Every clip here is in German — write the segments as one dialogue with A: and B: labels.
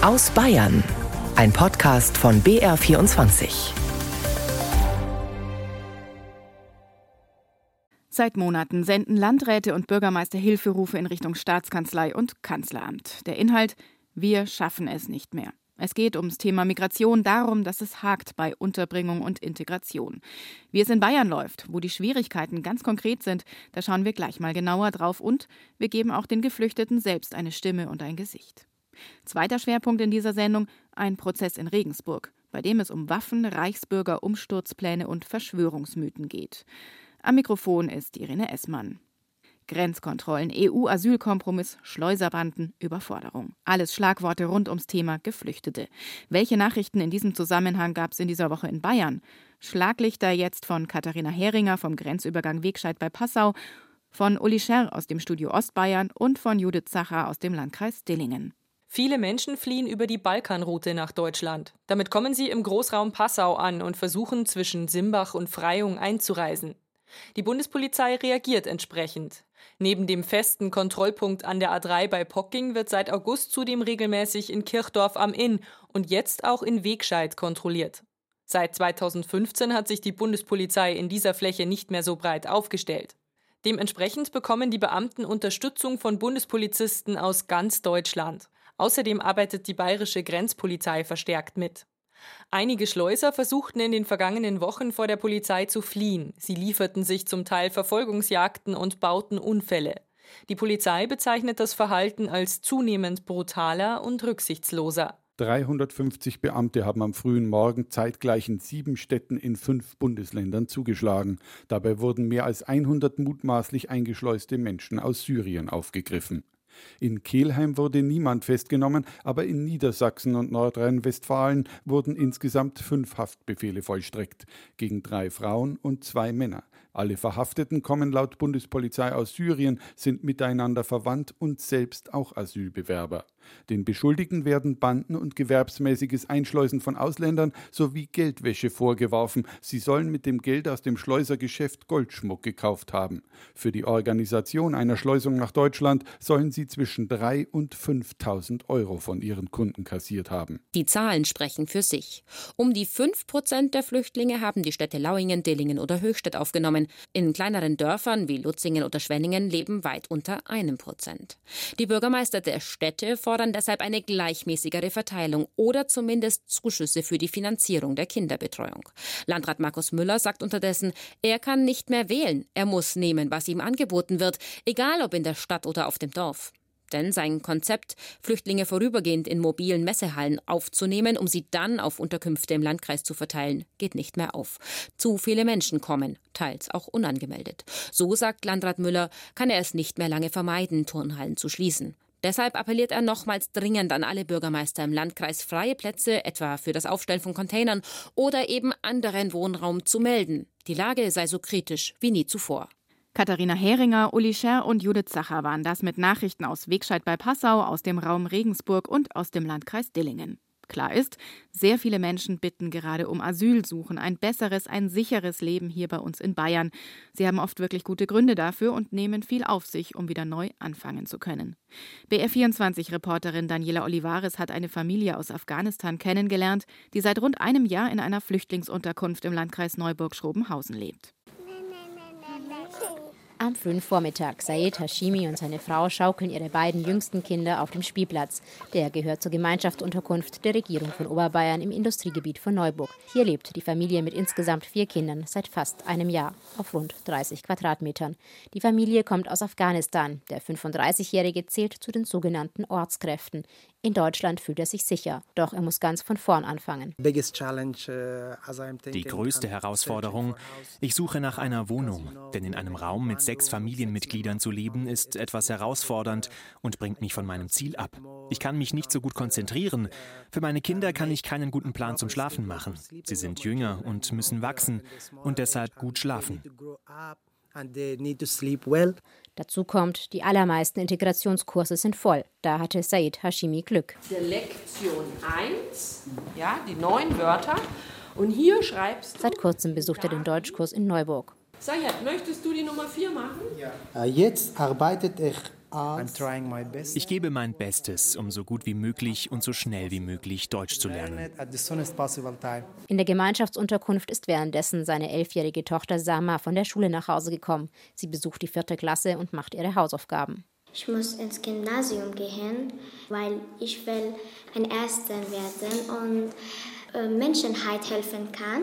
A: Aus Bayern. Ein Podcast von BR24.
B: Seit Monaten senden Landräte und Bürgermeister Hilferufe in Richtung Staatskanzlei und Kanzleramt. Der Inhalt: Wir schaffen es nicht mehr. Es geht ums Thema Migration, darum, dass es hakt bei Unterbringung und Integration. Wie es in Bayern läuft, wo die Schwierigkeiten ganz konkret sind, da schauen wir gleich mal genauer drauf und wir geben auch den Geflüchteten selbst eine Stimme und ein Gesicht. Zweiter Schwerpunkt in dieser Sendung: ein Prozess in Regensburg, bei dem es um Waffen, Reichsbürger, Umsturzpläne und Verschwörungsmythen geht. Am Mikrofon ist Irene Essmann. Grenzkontrollen, EU-Asylkompromiss, Schleuserbanden, Überforderung. Alles Schlagworte rund ums Thema Geflüchtete. Welche Nachrichten in diesem Zusammenhang gab es in dieser Woche in Bayern? Schlaglichter jetzt von Katharina Heringer vom Grenzübergang Wegscheid bei Passau, von Uli Scherr aus dem Studio Ostbayern und von Judith Zacher aus dem Landkreis Dillingen.
C: Viele Menschen fliehen über die Balkanroute nach Deutschland. Damit kommen sie im Großraum Passau an und versuchen zwischen Simbach und Freyung einzureisen. Die Bundespolizei reagiert entsprechend. Neben dem festen Kontrollpunkt an der A3 bei Pocking wird seit August zudem regelmäßig in Kirchdorf am Inn und jetzt auch in Wegscheid kontrolliert. Seit 2015 hat sich die Bundespolizei in dieser Fläche nicht mehr so breit aufgestellt. Dementsprechend bekommen die Beamten Unterstützung von Bundespolizisten aus ganz Deutschland. Außerdem arbeitet die bayerische Grenzpolizei verstärkt mit. Einige Schleuser versuchten in den vergangenen Wochen vor der Polizei zu fliehen. Sie lieferten sich zum Teil Verfolgungsjagden und bauten Unfälle. Die Polizei bezeichnet das Verhalten als zunehmend brutaler und rücksichtsloser.
D: 350 Beamte haben am frühen Morgen zeitgleich in sieben Städten in fünf Bundesländern zugeschlagen. Dabei wurden mehr als 100 mutmaßlich eingeschleuste Menschen aus Syrien aufgegriffen. In Kelheim wurde niemand festgenommen, aber in Niedersachsen und Nordrhein-Westfalen wurden insgesamt fünf Haftbefehle vollstreckt gegen drei Frauen und zwei Männer. Alle Verhafteten kommen laut Bundespolizei aus Syrien, sind miteinander verwandt und selbst auch Asylbewerber. Den Beschuldigten werden Banden und gewerbsmäßiges Einschleusen von Ausländern sowie Geldwäsche vorgeworfen. Sie sollen mit dem Geld aus dem Schleusergeschäft Goldschmuck gekauft haben. Für die Organisation einer Schleusung nach Deutschland sollen sie zwischen 3 und 5.000 Euro von ihren Kunden kassiert haben.
E: Die Zahlen sprechen für sich. Um die 5 Prozent der Flüchtlinge haben die Städte Lauingen, Dillingen oder Höchstadt aufgenommen. In kleineren Dörfern wie Lutzingen oder Schwenningen leben weit unter einem Prozent. Die Bürgermeister der Städte fordern fordern deshalb eine gleichmäßigere Verteilung oder zumindest Zuschüsse für die Finanzierung der Kinderbetreuung. Landrat Markus Müller sagt unterdessen, er kann nicht mehr wählen. Er muss nehmen, was ihm angeboten wird, egal ob in der Stadt oder auf dem Dorf. Denn sein Konzept, Flüchtlinge vorübergehend in mobilen Messehallen aufzunehmen, um sie dann auf Unterkünfte im Landkreis zu verteilen, geht nicht mehr auf. Zu viele Menschen kommen, teils auch unangemeldet. So sagt Landrat Müller, kann er es nicht mehr lange vermeiden, Turnhallen zu schließen. Deshalb appelliert er nochmals dringend an alle Bürgermeister im Landkreis freie Plätze, etwa für das Aufstellen von Containern oder eben anderen Wohnraum zu melden. Die Lage sei so kritisch wie nie zuvor.
B: Katharina Heringer, Uli Scher und Judith Zacher waren das mit Nachrichten aus Wegscheid bei Passau, aus dem Raum Regensburg und aus dem Landkreis Dillingen. Klar ist, sehr viele Menschen bitten gerade um Asyl, suchen ein besseres, ein sicheres Leben hier bei uns in Bayern. Sie haben oft wirklich gute Gründe dafür und nehmen viel auf sich, um wieder neu anfangen zu können. BR24-Reporterin Daniela Olivares hat eine Familie aus Afghanistan kennengelernt, die seit rund einem Jahr in einer Flüchtlingsunterkunft im Landkreis Neuburg-Schrobenhausen lebt.
F: Am frühen Vormittag. Said Hashimi und seine Frau schaukeln ihre beiden jüngsten Kinder auf dem Spielplatz. Der gehört zur Gemeinschaftsunterkunft der Regierung von Oberbayern im Industriegebiet von Neuburg. Hier lebt die Familie mit insgesamt vier Kindern seit fast einem Jahr auf rund 30 Quadratmetern. Die Familie kommt aus Afghanistan. Der 35-Jährige zählt zu den sogenannten Ortskräften. In Deutschland fühlt er sich sicher, doch er muss ganz von vorn anfangen.
G: Uh,
H: die größte Herausforderung, ich suche nach einer Wohnung, denn in einem Raum mit sechs Familienmitgliedern zu leben, ist etwas herausfordernd und bringt mich von meinem Ziel ab. Ich kann mich nicht so gut konzentrieren. Für meine Kinder kann ich keinen guten Plan zum Schlafen machen. Sie sind jünger und müssen wachsen und deshalb gut schlafen.
F: Dazu kommt, die allermeisten Integrationskurse sind voll. Da hatte Said Hashimi Glück.
I: Lektion 1, ja, die neun Wörter. Und hier schreibst du.
F: Seit kurzem besucht er den Deutschkurs in Neuburg.
I: Sayed, möchtest du die Nummer 4 machen?
G: Ja. Äh, jetzt arbeitet er
H: Ich gebe mein Bestes, um so gut wie möglich und so schnell wie möglich Deutsch zu lernen.
F: In der Gemeinschaftsunterkunft ist währenddessen seine elfjährige Tochter Sama von der Schule nach Hause gekommen. Sie besucht die vierte Klasse und macht ihre Hausaufgaben.
G: Ich muss ins Gymnasium gehen, weil ich will ein Erster werden und äh, Menschenheit helfen kann.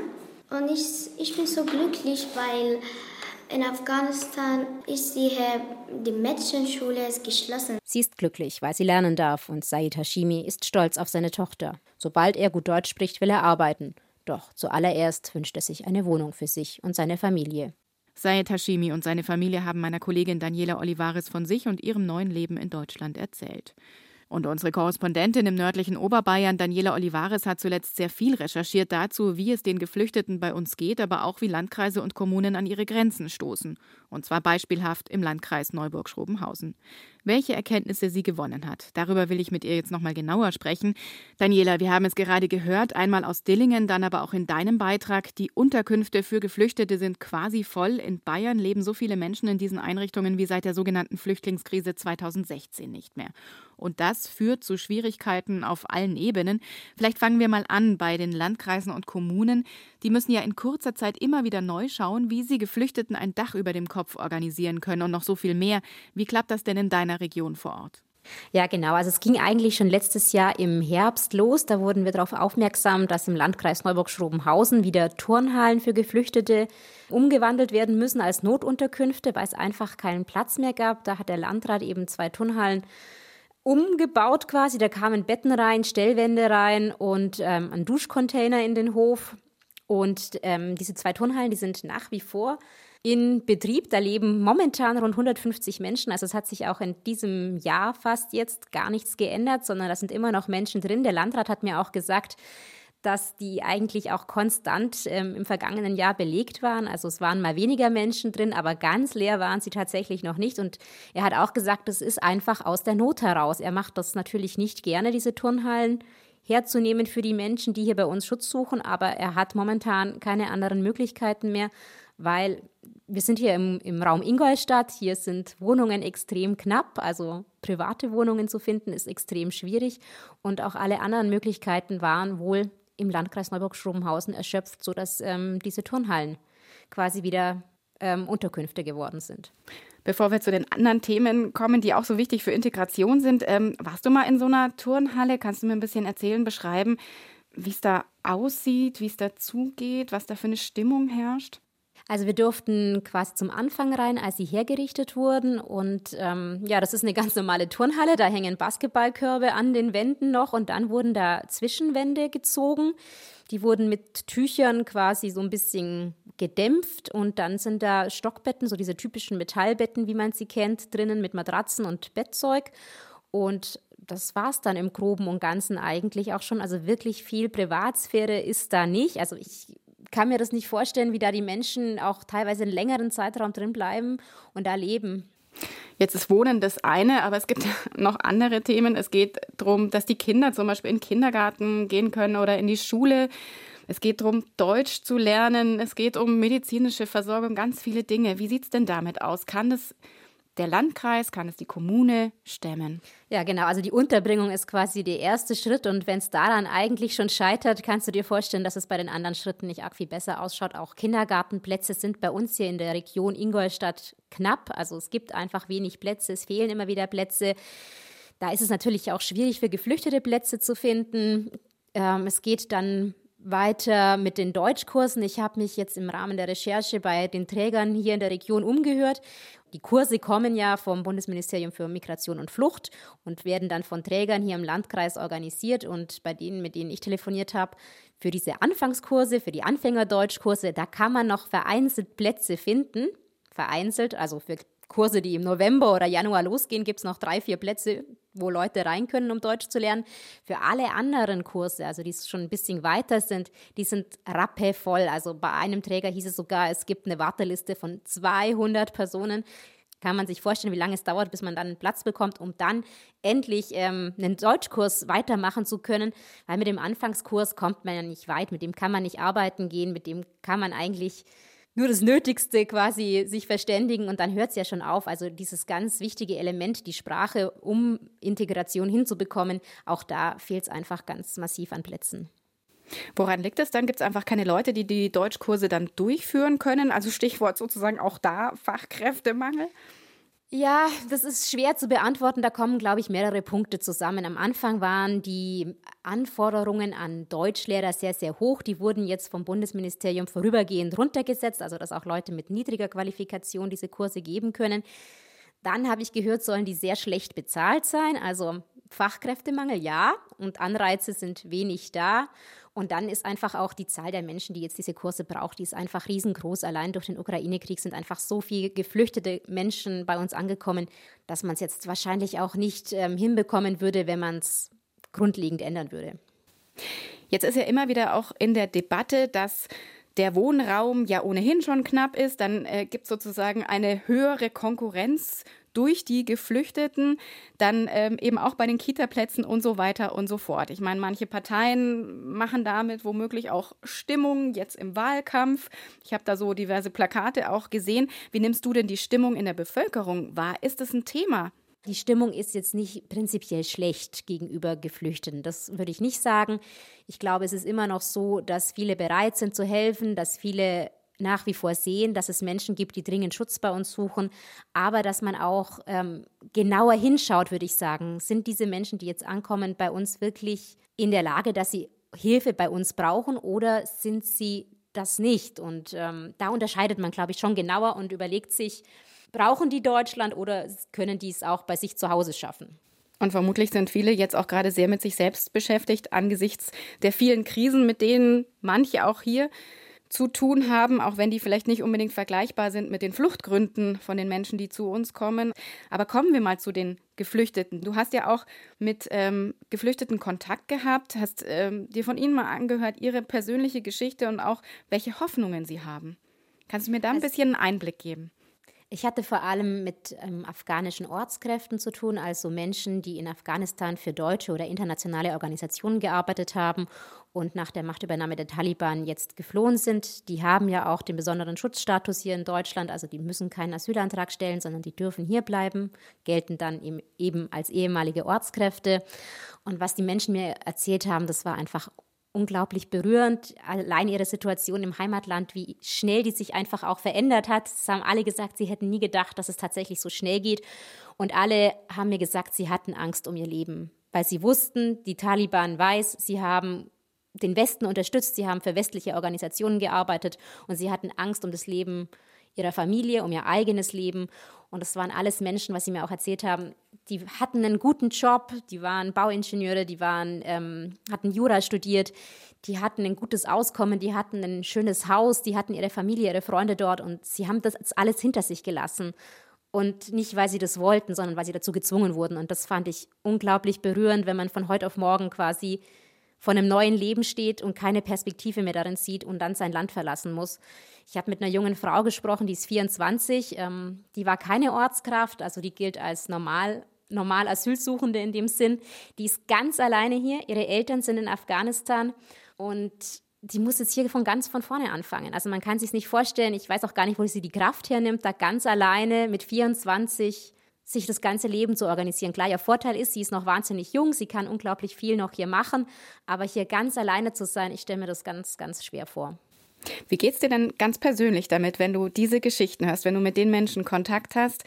G: Und ich, ich bin so glücklich, weil in Afghanistan ist die, die Mädchenschule geschlossen.
F: Sie ist glücklich, weil sie lernen darf und Said Hashimi ist stolz auf seine Tochter. Sobald er gut Deutsch spricht, will er arbeiten. Doch zuallererst wünscht er sich eine Wohnung für sich und seine Familie.
B: Sayed Hashimi und seine Familie haben meiner Kollegin Daniela Olivares von sich und ihrem neuen Leben in Deutschland erzählt. Und unsere Korrespondentin im nördlichen Oberbayern, Daniela Olivares, hat zuletzt sehr viel recherchiert dazu, wie es den Geflüchteten bei uns geht, aber auch wie Landkreise und Kommunen an ihre Grenzen stoßen. Und zwar beispielhaft im Landkreis Neuburg-Schrobenhausen welche Erkenntnisse sie gewonnen hat. Darüber will ich mit ihr jetzt nochmal genauer sprechen. Daniela, wir haben es gerade gehört, einmal aus Dillingen, dann aber auch in deinem Beitrag. Die Unterkünfte für Geflüchtete sind quasi voll. In Bayern leben so viele Menschen in diesen Einrichtungen wie seit der sogenannten Flüchtlingskrise 2016 nicht mehr. Und das führt zu Schwierigkeiten auf allen Ebenen. Vielleicht fangen wir mal an bei den Landkreisen und Kommunen. Die müssen ja in kurzer Zeit immer wieder neu schauen, wie sie Geflüchteten ein Dach über dem Kopf organisieren können und noch so viel mehr. Wie klappt das denn in deiner Region vor Ort?
F: Ja, genau. Also es ging eigentlich schon letztes Jahr im Herbst los. Da wurden wir darauf aufmerksam, dass im Landkreis Neuburg-Schrobenhausen wieder Turnhallen für Geflüchtete umgewandelt werden müssen als Notunterkünfte, weil es einfach keinen Platz mehr gab. Da hat der Landrat eben zwei Turnhallen umgebaut quasi. Da kamen Betten rein, Stellwände rein und ähm, ein Duschcontainer in den Hof. Und ähm, diese zwei Turnhallen, die sind nach wie vor in Betrieb. Da leben momentan rund 150 Menschen. Also es hat sich auch in diesem Jahr fast jetzt gar nichts geändert, sondern da sind immer noch Menschen drin. Der Landrat hat mir auch gesagt, dass die eigentlich auch konstant ähm, im vergangenen Jahr belegt waren. Also es waren mal weniger Menschen drin, aber ganz leer waren sie tatsächlich noch nicht. Und er hat auch gesagt, es ist einfach aus der Not heraus. Er macht das natürlich nicht gerne, diese Turnhallen herzunehmen für die Menschen, die hier bei uns Schutz suchen, aber er hat momentan keine anderen Möglichkeiten mehr, weil wir sind hier im, im Raum Ingolstadt, hier sind Wohnungen extrem knapp, also private Wohnungen zu finden ist extrem schwierig und auch alle anderen Möglichkeiten waren wohl im Landkreis Neuburg-Schrobenhausen erschöpft, sodass ähm, diese Turnhallen quasi wieder ähm, Unterkünfte geworden sind.
B: Bevor wir zu den anderen Themen kommen, die auch so wichtig für Integration sind, ähm, warst du mal in so einer Turnhalle? Kannst du mir ein bisschen erzählen, beschreiben, wie es da aussieht, wie es da zugeht, was da für eine Stimmung herrscht?
F: Also wir durften quasi zum Anfang rein, als sie hergerichtet wurden. Und ähm, ja, das ist eine ganz normale Turnhalle. Da hängen Basketballkörbe an den Wänden noch und dann wurden da Zwischenwände gezogen. Die wurden mit Tüchern quasi so ein bisschen gedämpft und dann sind da Stockbetten, so diese typischen Metallbetten, wie man sie kennt, drinnen mit Matratzen und Bettzeug. Und das war es dann im Groben und Ganzen eigentlich auch schon. Also wirklich viel Privatsphäre ist da nicht. Also ich kann mir das nicht vorstellen, wie da die Menschen auch teilweise einen längeren Zeitraum drin bleiben und da leben.
B: Jetzt ist Wohnen das eine, aber es gibt noch andere Themen. Es geht darum, dass die Kinder zum Beispiel in den Kindergarten gehen können oder in die Schule. Es geht darum, Deutsch zu lernen. Es geht um medizinische Versorgung, ganz viele Dinge. Wie sieht es denn damit aus? Kann das der Landkreis, kann es die Kommune stemmen?
F: Ja, genau. Also die Unterbringung ist quasi der erste Schritt. Und wenn es daran eigentlich schon scheitert, kannst du dir vorstellen, dass es bei den anderen Schritten nicht arg viel besser ausschaut. Auch Kindergartenplätze sind bei uns hier in der Region Ingolstadt knapp. Also es gibt einfach wenig Plätze. Es fehlen immer wieder Plätze. Da ist es natürlich auch schwierig für Geflüchtete Plätze zu finden. Ähm, es geht dann weiter mit den Deutschkursen. Ich habe mich jetzt im Rahmen der Recherche bei den Trägern hier in der Region umgehört. Die Kurse kommen ja vom Bundesministerium für Migration und Flucht und werden dann von Trägern hier im Landkreis organisiert. Und bei denen, mit denen ich telefoniert habe, für diese Anfangskurse, für die Anfängerdeutschkurse, da kann man noch vereinzelt Plätze finden. Vereinzelt, also für Kurse, die im November oder Januar losgehen, gibt es noch drei, vier Plätze, wo Leute rein können, um Deutsch zu lernen. Für alle anderen Kurse, also die schon ein bisschen weiter sind, die sind rappevoll. Also bei einem Träger hieß es sogar, es gibt eine Warteliste von 200 Personen. Kann man sich vorstellen, wie lange es dauert, bis man dann einen Platz bekommt, um dann endlich ähm, einen Deutschkurs weitermachen zu können. Weil mit dem Anfangskurs kommt man ja nicht weit, mit dem kann man nicht arbeiten gehen, mit dem kann man eigentlich nur das Nötigste quasi sich verständigen und dann hört es ja schon auf. Also dieses ganz wichtige Element, die Sprache, um Integration hinzubekommen, auch da fehlt es einfach ganz massiv an Plätzen.
B: Woran liegt es dann? Gibt es einfach keine Leute, die die Deutschkurse dann durchführen können? Also Stichwort sozusagen auch da Fachkräftemangel?
F: Ja, das ist schwer zu beantworten. Da kommen, glaube ich, mehrere Punkte zusammen. Am Anfang waren die Anforderungen an Deutschlehrer sehr, sehr hoch. Die wurden jetzt vom Bundesministerium vorübergehend runtergesetzt, also dass auch Leute mit niedriger Qualifikation diese Kurse geben können. Dann habe ich gehört, sollen die sehr schlecht bezahlt sein. Also Fachkräftemangel, ja, und Anreize sind wenig da. Und dann ist einfach auch die Zahl der Menschen, die jetzt diese Kurse braucht, die ist einfach riesengroß. Allein durch den Ukraine-Krieg sind einfach so viele geflüchtete Menschen bei uns angekommen, dass man es jetzt wahrscheinlich auch nicht ähm, hinbekommen würde, wenn man es grundlegend ändern würde.
B: Jetzt ist ja immer wieder auch in der Debatte, dass der Wohnraum ja ohnehin schon knapp ist, dann äh, gibt es sozusagen eine höhere Konkurrenz durch die Geflüchteten, dann ähm, eben auch bei den Kitaplätzen und so weiter und so fort. Ich meine, manche Parteien machen damit womöglich auch Stimmung jetzt im Wahlkampf. Ich habe da so diverse Plakate auch gesehen. Wie nimmst du denn die Stimmung in der Bevölkerung wahr? Ist es ein Thema?
F: Die Stimmung ist jetzt nicht prinzipiell schlecht gegenüber Geflüchteten. Das würde ich nicht sagen. Ich glaube, es ist immer noch so, dass viele bereit sind zu helfen, dass viele nach wie vor sehen, dass es Menschen gibt, die dringend Schutz bei uns suchen, aber dass man auch ähm, genauer hinschaut, würde ich sagen. Sind diese Menschen, die jetzt ankommen, bei uns wirklich in der Lage, dass sie Hilfe bei uns brauchen oder sind sie das nicht? Und ähm, da unterscheidet man, glaube ich, schon genauer und überlegt sich, brauchen die Deutschland oder können die es auch bei sich zu Hause schaffen?
B: Und vermutlich sind viele jetzt auch gerade sehr mit sich selbst beschäftigt angesichts der vielen Krisen, mit denen manche auch hier zu tun haben, auch wenn die vielleicht nicht unbedingt vergleichbar sind mit den Fluchtgründen von den Menschen, die zu uns kommen. Aber kommen wir mal zu den Geflüchteten. Du hast ja auch mit ähm, Geflüchteten Kontakt gehabt, hast ähm, dir von ihnen mal angehört, ihre persönliche Geschichte und auch welche Hoffnungen sie haben. Kannst du mir da ein bisschen einen Einblick geben?
F: Ich hatte vor allem mit ähm, afghanischen Ortskräften zu tun, also Menschen, die in Afghanistan für deutsche oder internationale Organisationen gearbeitet haben und nach der Machtübernahme der Taliban jetzt geflohen sind. Die haben ja auch den besonderen Schutzstatus hier in Deutschland, also die müssen keinen Asylantrag stellen, sondern die dürfen hier bleiben, gelten dann eben als ehemalige Ortskräfte. Und was die Menschen mir erzählt haben, das war einfach unglaublich berührend. Allein ihre Situation im Heimatland, wie schnell die sich einfach auch verändert hat. Es haben alle gesagt, sie hätten nie gedacht, dass es tatsächlich so schnell geht. Und alle haben mir gesagt, sie hatten Angst um ihr Leben, weil sie wussten, die Taliban weiß, sie haben den Westen unterstützt, sie haben für westliche Organisationen gearbeitet und sie hatten Angst um das Leben ihrer Familie, um ihr eigenes Leben. Und das waren alles Menschen, was sie mir auch erzählt haben, die hatten einen guten Job, die waren Bauingenieure, die waren, ähm, hatten Jura studiert, die hatten ein gutes Auskommen, die hatten ein schönes Haus, die hatten ihre Familie, ihre Freunde dort und sie haben das alles hinter sich gelassen. Und nicht, weil sie das wollten, sondern weil sie dazu gezwungen wurden. Und das fand ich unglaublich berührend, wenn man von heute auf morgen quasi vor einem neuen Leben steht und keine Perspektive mehr darin sieht und dann sein Land verlassen muss. Ich habe mit einer jungen Frau gesprochen, die ist 24, ähm, die war keine Ortskraft, also die gilt als normal, normal Asylsuchende in dem Sinn. Die ist ganz alleine hier, ihre Eltern sind in Afghanistan und die muss jetzt hier von ganz von vorne anfangen. Also man kann sich nicht vorstellen, ich weiß auch gar nicht, wo sie die Kraft hernimmt, da ganz alleine mit 24 sich das ganze Leben zu organisieren. Klar, ihr Vorteil ist, sie ist noch wahnsinnig jung, sie kann unglaublich viel noch hier machen, aber hier ganz alleine zu sein, ich stelle mir das ganz, ganz schwer vor.
B: Wie geht es dir denn ganz persönlich damit, wenn du diese Geschichten hörst, wenn du mit den Menschen Kontakt hast,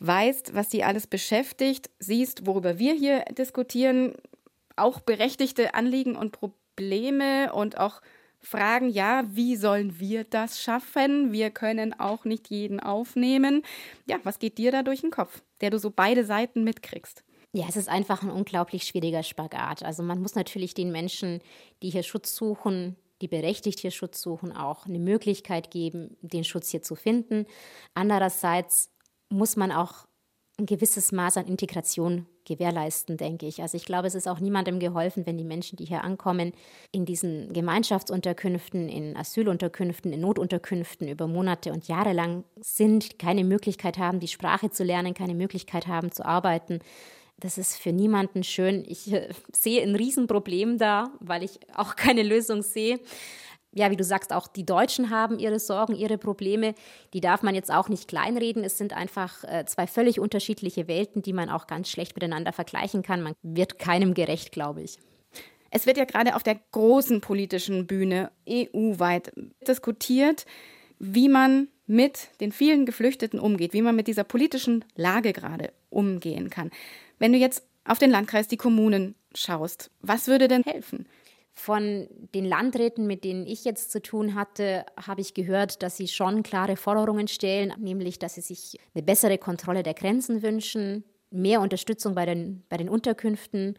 B: weißt, was die alles beschäftigt, siehst, worüber wir hier diskutieren, auch berechtigte Anliegen und Probleme und auch fragen, ja, wie sollen wir das schaffen? Wir können auch nicht jeden aufnehmen. Ja, was geht dir da durch den Kopf, der du so beide Seiten mitkriegst?
F: Ja, es ist einfach ein unglaublich schwieriger Spagat. Also man muss natürlich den Menschen, die hier Schutz suchen, die berechtigt hier Schutz suchen, auch eine Möglichkeit geben, den Schutz hier zu finden. Andererseits muss man auch ein gewisses Maß an Integration gewährleisten, denke ich. Also ich glaube, es ist auch niemandem geholfen, wenn die Menschen, die hier ankommen, in diesen Gemeinschaftsunterkünften, in Asylunterkünften, in Notunterkünften über Monate und Jahre lang sind, keine Möglichkeit haben, die Sprache zu lernen, keine Möglichkeit haben zu arbeiten. Das ist für niemanden schön. Ich äh, sehe ein Riesenproblem da, weil ich auch keine Lösung sehe. Ja, wie du sagst, auch die Deutschen haben ihre Sorgen, ihre Probleme. Die darf man jetzt auch nicht kleinreden. Es sind einfach äh, zwei völlig unterschiedliche Welten, die man auch ganz schlecht miteinander vergleichen kann. Man wird keinem gerecht, glaube ich.
B: Es wird ja gerade auf der großen politischen Bühne EU-weit diskutiert, wie man mit den vielen Geflüchteten umgeht, wie man mit dieser politischen Lage gerade umgehen kann. Wenn du jetzt auf den Landkreis, die Kommunen schaust, was würde denn helfen?
F: Von den Landräten, mit denen ich jetzt zu tun hatte, habe ich gehört, dass sie schon klare Forderungen stellen, nämlich dass sie sich eine bessere Kontrolle der Grenzen wünschen, mehr Unterstützung bei den, bei den Unterkünften.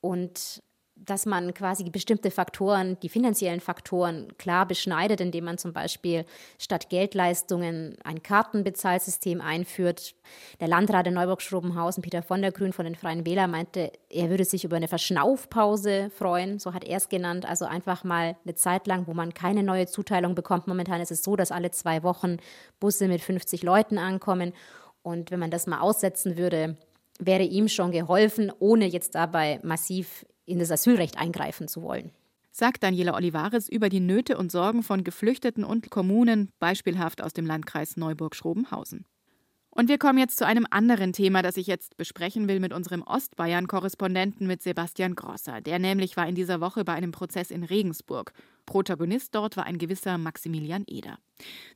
F: Und dass man quasi bestimmte Faktoren, die finanziellen Faktoren klar beschneidet, indem man zum Beispiel statt Geldleistungen ein Kartenbezahlsystem einführt. Der Landrat in Neuburg-Schrobenhausen, Peter von der Grün von den Freien Wählern, meinte, er würde sich über eine Verschnaufpause freuen, so hat er es genannt. Also einfach mal eine Zeit lang, wo man keine neue Zuteilung bekommt. Momentan ist es so, dass alle zwei Wochen Busse mit 50 Leuten ankommen. Und wenn man das mal aussetzen würde, wäre ihm schon geholfen, ohne jetzt dabei massiv in das Asylrecht eingreifen zu wollen.
B: Sagt Daniela Olivares über die Nöte und Sorgen von Geflüchteten und Kommunen, beispielhaft aus dem Landkreis Neuburg-Schrobenhausen. Und wir kommen jetzt zu einem anderen Thema, das ich jetzt besprechen will mit unserem Ostbayern-Korrespondenten mit Sebastian Grosser. Der nämlich war in dieser Woche bei einem Prozess in Regensburg. Protagonist dort war ein gewisser Maximilian Eder.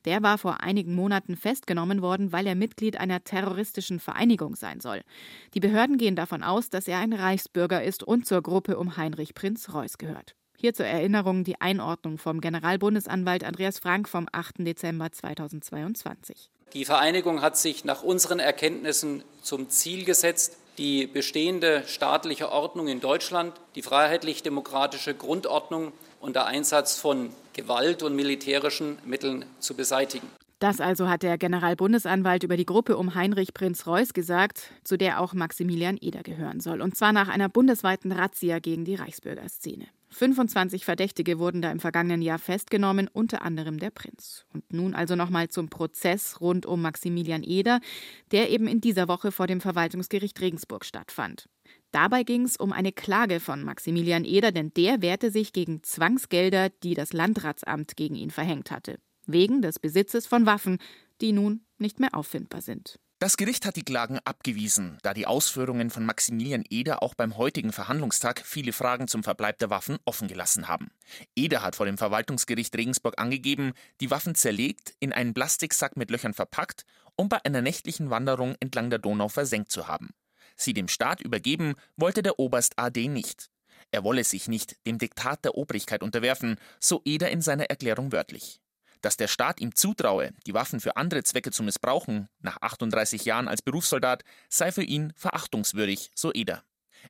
B: Der war vor einigen Monaten festgenommen worden, weil er Mitglied einer terroristischen Vereinigung sein soll. Die Behörden gehen davon aus, dass er ein Reichsbürger ist und zur Gruppe um Heinrich Prinz Reuß gehört. Hier zur Erinnerung die Einordnung vom Generalbundesanwalt Andreas Frank vom 8. Dezember 2022.
J: Die Vereinigung hat sich nach unseren Erkenntnissen zum Ziel gesetzt, die bestehende staatliche Ordnung in Deutschland, die freiheitlich-demokratische Grundordnung und der Einsatz von Gewalt und militärischen Mitteln zu beseitigen.
B: Das also hat der Generalbundesanwalt über die Gruppe um Heinrich Prinz Reuß gesagt, zu der auch Maximilian Eder gehören soll. Und zwar nach einer bundesweiten Razzia gegen die Reichsbürgerszene. 25 Verdächtige wurden da im vergangenen Jahr festgenommen, unter anderem der Prinz. Und nun also nochmal zum Prozess rund um Maximilian Eder, der eben in dieser Woche vor dem Verwaltungsgericht Regensburg stattfand. Dabei ging es um eine Klage von Maximilian Eder, denn der wehrte sich gegen Zwangsgelder, die das Landratsamt gegen ihn verhängt hatte. Wegen des Besitzes von Waffen, die nun nicht mehr auffindbar sind.
K: Das Gericht hat die Klagen abgewiesen, da die Ausführungen von Maximilian Eder auch beim heutigen Verhandlungstag viele Fragen zum Verbleib der Waffen offen gelassen haben. Eder hat vor dem Verwaltungsgericht Regensburg angegeben, die Waffen zerlegt, in einen Plastiksack mit Löchern verpackt und bei einer nächtlichen Wanderung entlang der Donau versenkt zu haben. Sie dem Staat übergeben wollte der Oberst AD nicht. Er wolle sich nicht dem Diktat der Obrigkeit unterwerfen, so Eder in seiner Erklärung wörtlich. Dass der Staat ihm zutraue, die Waffen für andere Zwecke zu missbrauchen, nach 38 Jahren als Berufssoldat, sei für ihn verachtungswürdig, so Eder.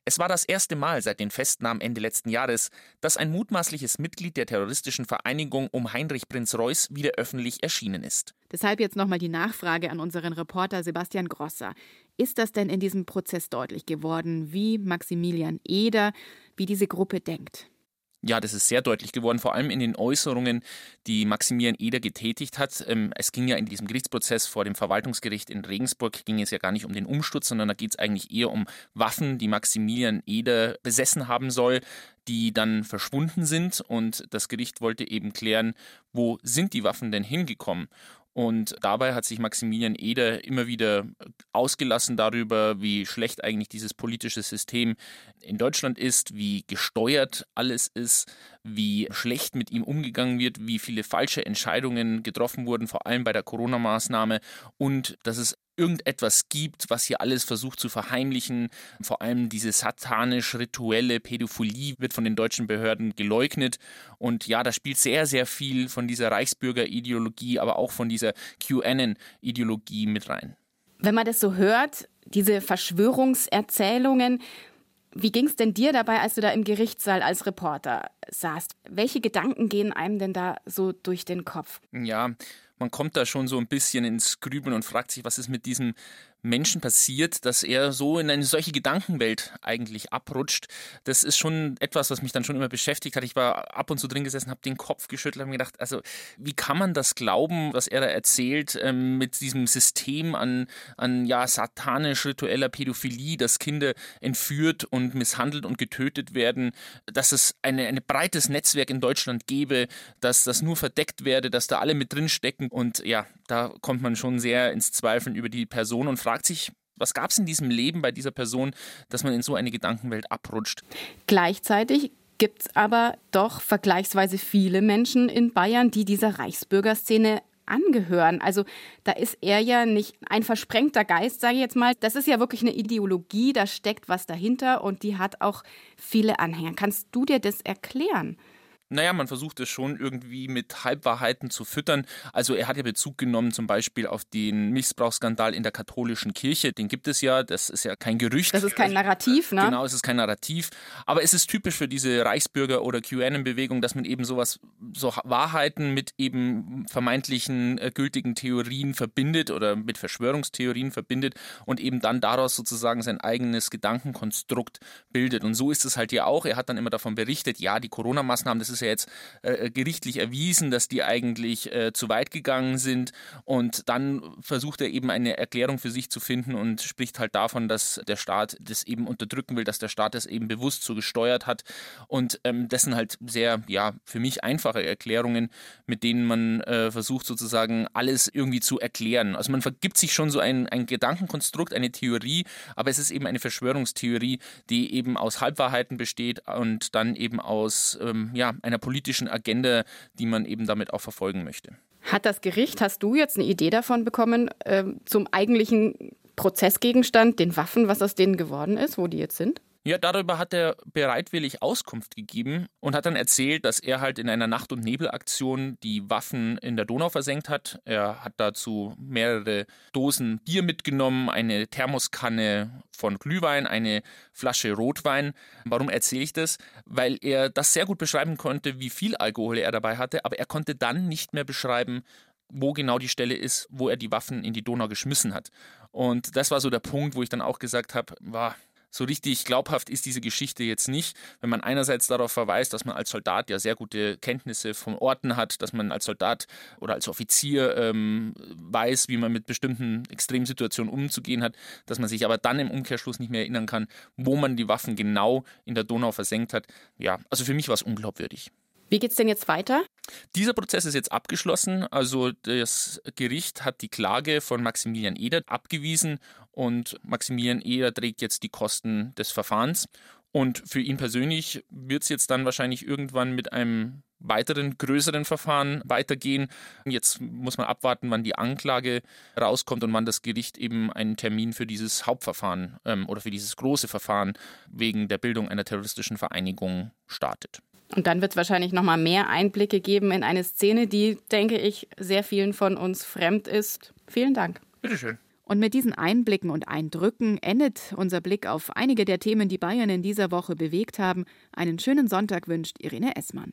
K: Es war das erste Mal seit den Festnahmen Ende letzten Jahres, dass ein mutmaßliches Mitglied der terroristischen Vereinigung um Heinrich Prinz Reuß wieder öffentlich erschienen ist.
B: Deshalb jetzt nochmal die Nachfrage an unseren Reporter Sebastian Grosser. Ist das denn in diesem Prozess deutlich geworden, wie Maximilian Eder, wie diese Gruppe denkt?
K: Ja, das ist sehr deutlich geworden, vor allem in den Äußerungen, die Maximilian Eder getätigt hat. Ähm, es ging ja in diesem Gerichtsprozess vor dem Verwaltungsgericht in Regensburg, ging es ja gar nicht um den Umsturz, sondern da geht es eigentlich eher um Waffen, die Maximilian Eder besessen haben soll, die dann verschwunden sind. Und das Gericht wollte eben klären, wo sind die Waffen denn hingekommen? Und dabei hat sich Maximilian Eder immer wieder ausgelassen darüber, wie schlecht eigentlich dieses politische System in Deutschland ist, wie gesteuert alles ist, wie schlecht mit ihm umgegangen wird, wie viele falsche Entscheidungen getroffen wurden, vor allem bei der Corona-Maßnahme. Und dass es irgendetwas gibt, was hier alles versucht zu verheimlichen. Vor allem diese satanisch-rituelle Pädophilie wird von den deutschen Behörden geleugnet. Und ja, da spielt sehr, sehr viel von dieser Reichsbürger-Ideologie, aber auch von dieser QAnon-Ideologie mit rein.
B: Wenn man das so hört, diese Verschwörungserzählungen, wie ging es denn dir dabei, als du da im Gerichtssaal als Reporter saßt? Welche Gedanken gehen einem denn da so durch den Kopf?
K: Ja, man kommt da schon so ein bisschen ins Grübeln und fragt sich, was ist mit diesem Menschen passiert, dass er so in eine solche Gedankenwelt eigentlich abrutscht. Das ist schon etwas, was mich dann schon immer beschäftigt hat. Ich war ab und zu drin gesessen, habe den Kopf geschüttelt, habe mir gedacht, also wie kann man das glauben, was er da erzählt, ähm, mit diesem System an, an ja, satanisch-ritueller Pädophilie, dass Kinder entführt und misshandelt und getötet werden, dass es ein eine breites Netzwerk in Deutschland gäbe, dass das nur verdeckt werde, dass da alle mit drin stecken. Und ja, da kommt man schon sehr ins Zweifeln über die Person und fragt sich, was gab es in diesem Leben bei dieser Person, dass man in so eine Gedankenwelt abrutscht?
B: Gleichzeitig gibt es aber doch vergleichsweise viele Menschen in Bayern, die dieser Reichsbürgerszene angehören. Also da ist er ja nicht ein versprengter Geist, sage ich jetzt mal. Das ist ja wirklich eine Ideologie, da steckt was dahinter und die hat auch viele Anhänger. Kannst du dir das erklären?
K: Naja, man versucht es schon irgendwie mit Halbwahrheiten zu füttern. Also er hat ja Bezug genommen zum Beispiel auf den Missbrauchsskandal in der katholischen Kirche. Den gibt es ja, das ist ja kein Gerücht.
B: Das ist kein Narrativ, ne?
K: Genau, es ist kein Narrativ. Aber es ist typisch für diese Reichsbürger- oder QAnon-Bewegung, dass man eben sowas, so Wahrheiten mit eben vermeintlichen äh, gültigen Theorien verbindet oder mit Verschwörungstheorien verbindet und eben dann daraus sozusagen sein eigenes Gedankenkonstrukt bildet. Und so ist es halt hier auch. Er hat dann immer davon berichtet, ja, die Corona-Maßnahmen, das ist ja jetzt äh, gerichtlich erwiesen, dass die eigentlich äh, zu weit gegangen sind. Und dann versucht er eben eine Erklärung für sich zu finden und spricht halt davon, dass der Staat das eben unterdrücken will, dass der Staat das eben bewusst so gesteuert hat. Und ähm, das sind halt sehr, ja, für mich einfache Erklärungen, mit denen man äh, versucht sozusagen alles irgendwie zu erklären. Also man vergibt sich schon so ein, ein Gedankenkonstrukt, eine Theorie, aber es ist eben eine Verschwörungstheorie, die eben aus Halbwahrheiten besteht und dann eben aus, ähm, ja, einer politischen Agenda, die man eben damit auch verfolgen möchte.
B: Hat das Gericht, hast du jetzt eine Idee davon bekommen, äh, zum eigentlichen Prozessgegenstand, den Waffen, was aus denen geworden ist, wo die jetzt sind?
K: Ja, darüber hat er bereitwillig Auskunft gegeben und hat dann erzählt, dass er halt in einer Nacht- und Nebelaktion die Waffen in der Donau versenkt hat. Er hat dazu mehrere Dosen Bier mitgenommen, eine Thermoskanne von Glühwein, eine Flasche Rotwein. Warum erzähle ich das? Weil er das sehr gut beschreiben konnte, wie viel Alkohol er dabei hatte, aber er konnte dann nicht mehr beschreiben, wo genau die Stelle ist, wo er die Waffen in die Donau geschmissen hat. Und das war so der Punkt, wo ich dann auch gesagt habe, war so richtig glaubhaft ist diese Geschichte jetzt nicht, wenn man einerseits darauf verweist, dass man als Soldat ja sehr gute Kenntnisse von Orten hat, dass man als Soldat oder als Offizier ähm, weiß, wie man mit bestimmten Extremsituationen umzugehen hat, dass man sich aber dann im Umkehrschluss nicht mehr erinnern kann, wo man die Waffen genau in der Donau versenkt hat. Ja, also für mich war es unglaubwürdig.
B: Wie geht es denn jetzt weiter?
K: Dieser Prozess ist jetzt abgeschlossen. Also das Gericht hat die Klage von Maximilian Eder abgewiesen und Maximilian Eder trägt jetzt die Kosten des Verfahrens. Und für ihn persönlich wird es jetzt dann wahrscheinlich irgendwann mit einem weiteren größeren Verfahren weitergehen. Jetzt muss man abwarten, wann die Anklage rauskommt und wann das Gericht eben einen Termin für dieses Hauptverfahren ähm, oder für dieses große Verfahren wegen der Bildung einer terroristischen Vereinigung startet.
B: Und dann wird es wahrscheinlich noch mal mehr Einblicke geben in eine Szene, die, denke ich, sehr vielen von uns fremd ist. Vielen Dank.
K: Bitteschön.
B: Und mit diesen Einblicken und Eindrücken endet unser Blick auf einige der Themen, die Bayern in dieser Woche bewegt haben. Einen schönen Sonntag wünscht Irene Essmann.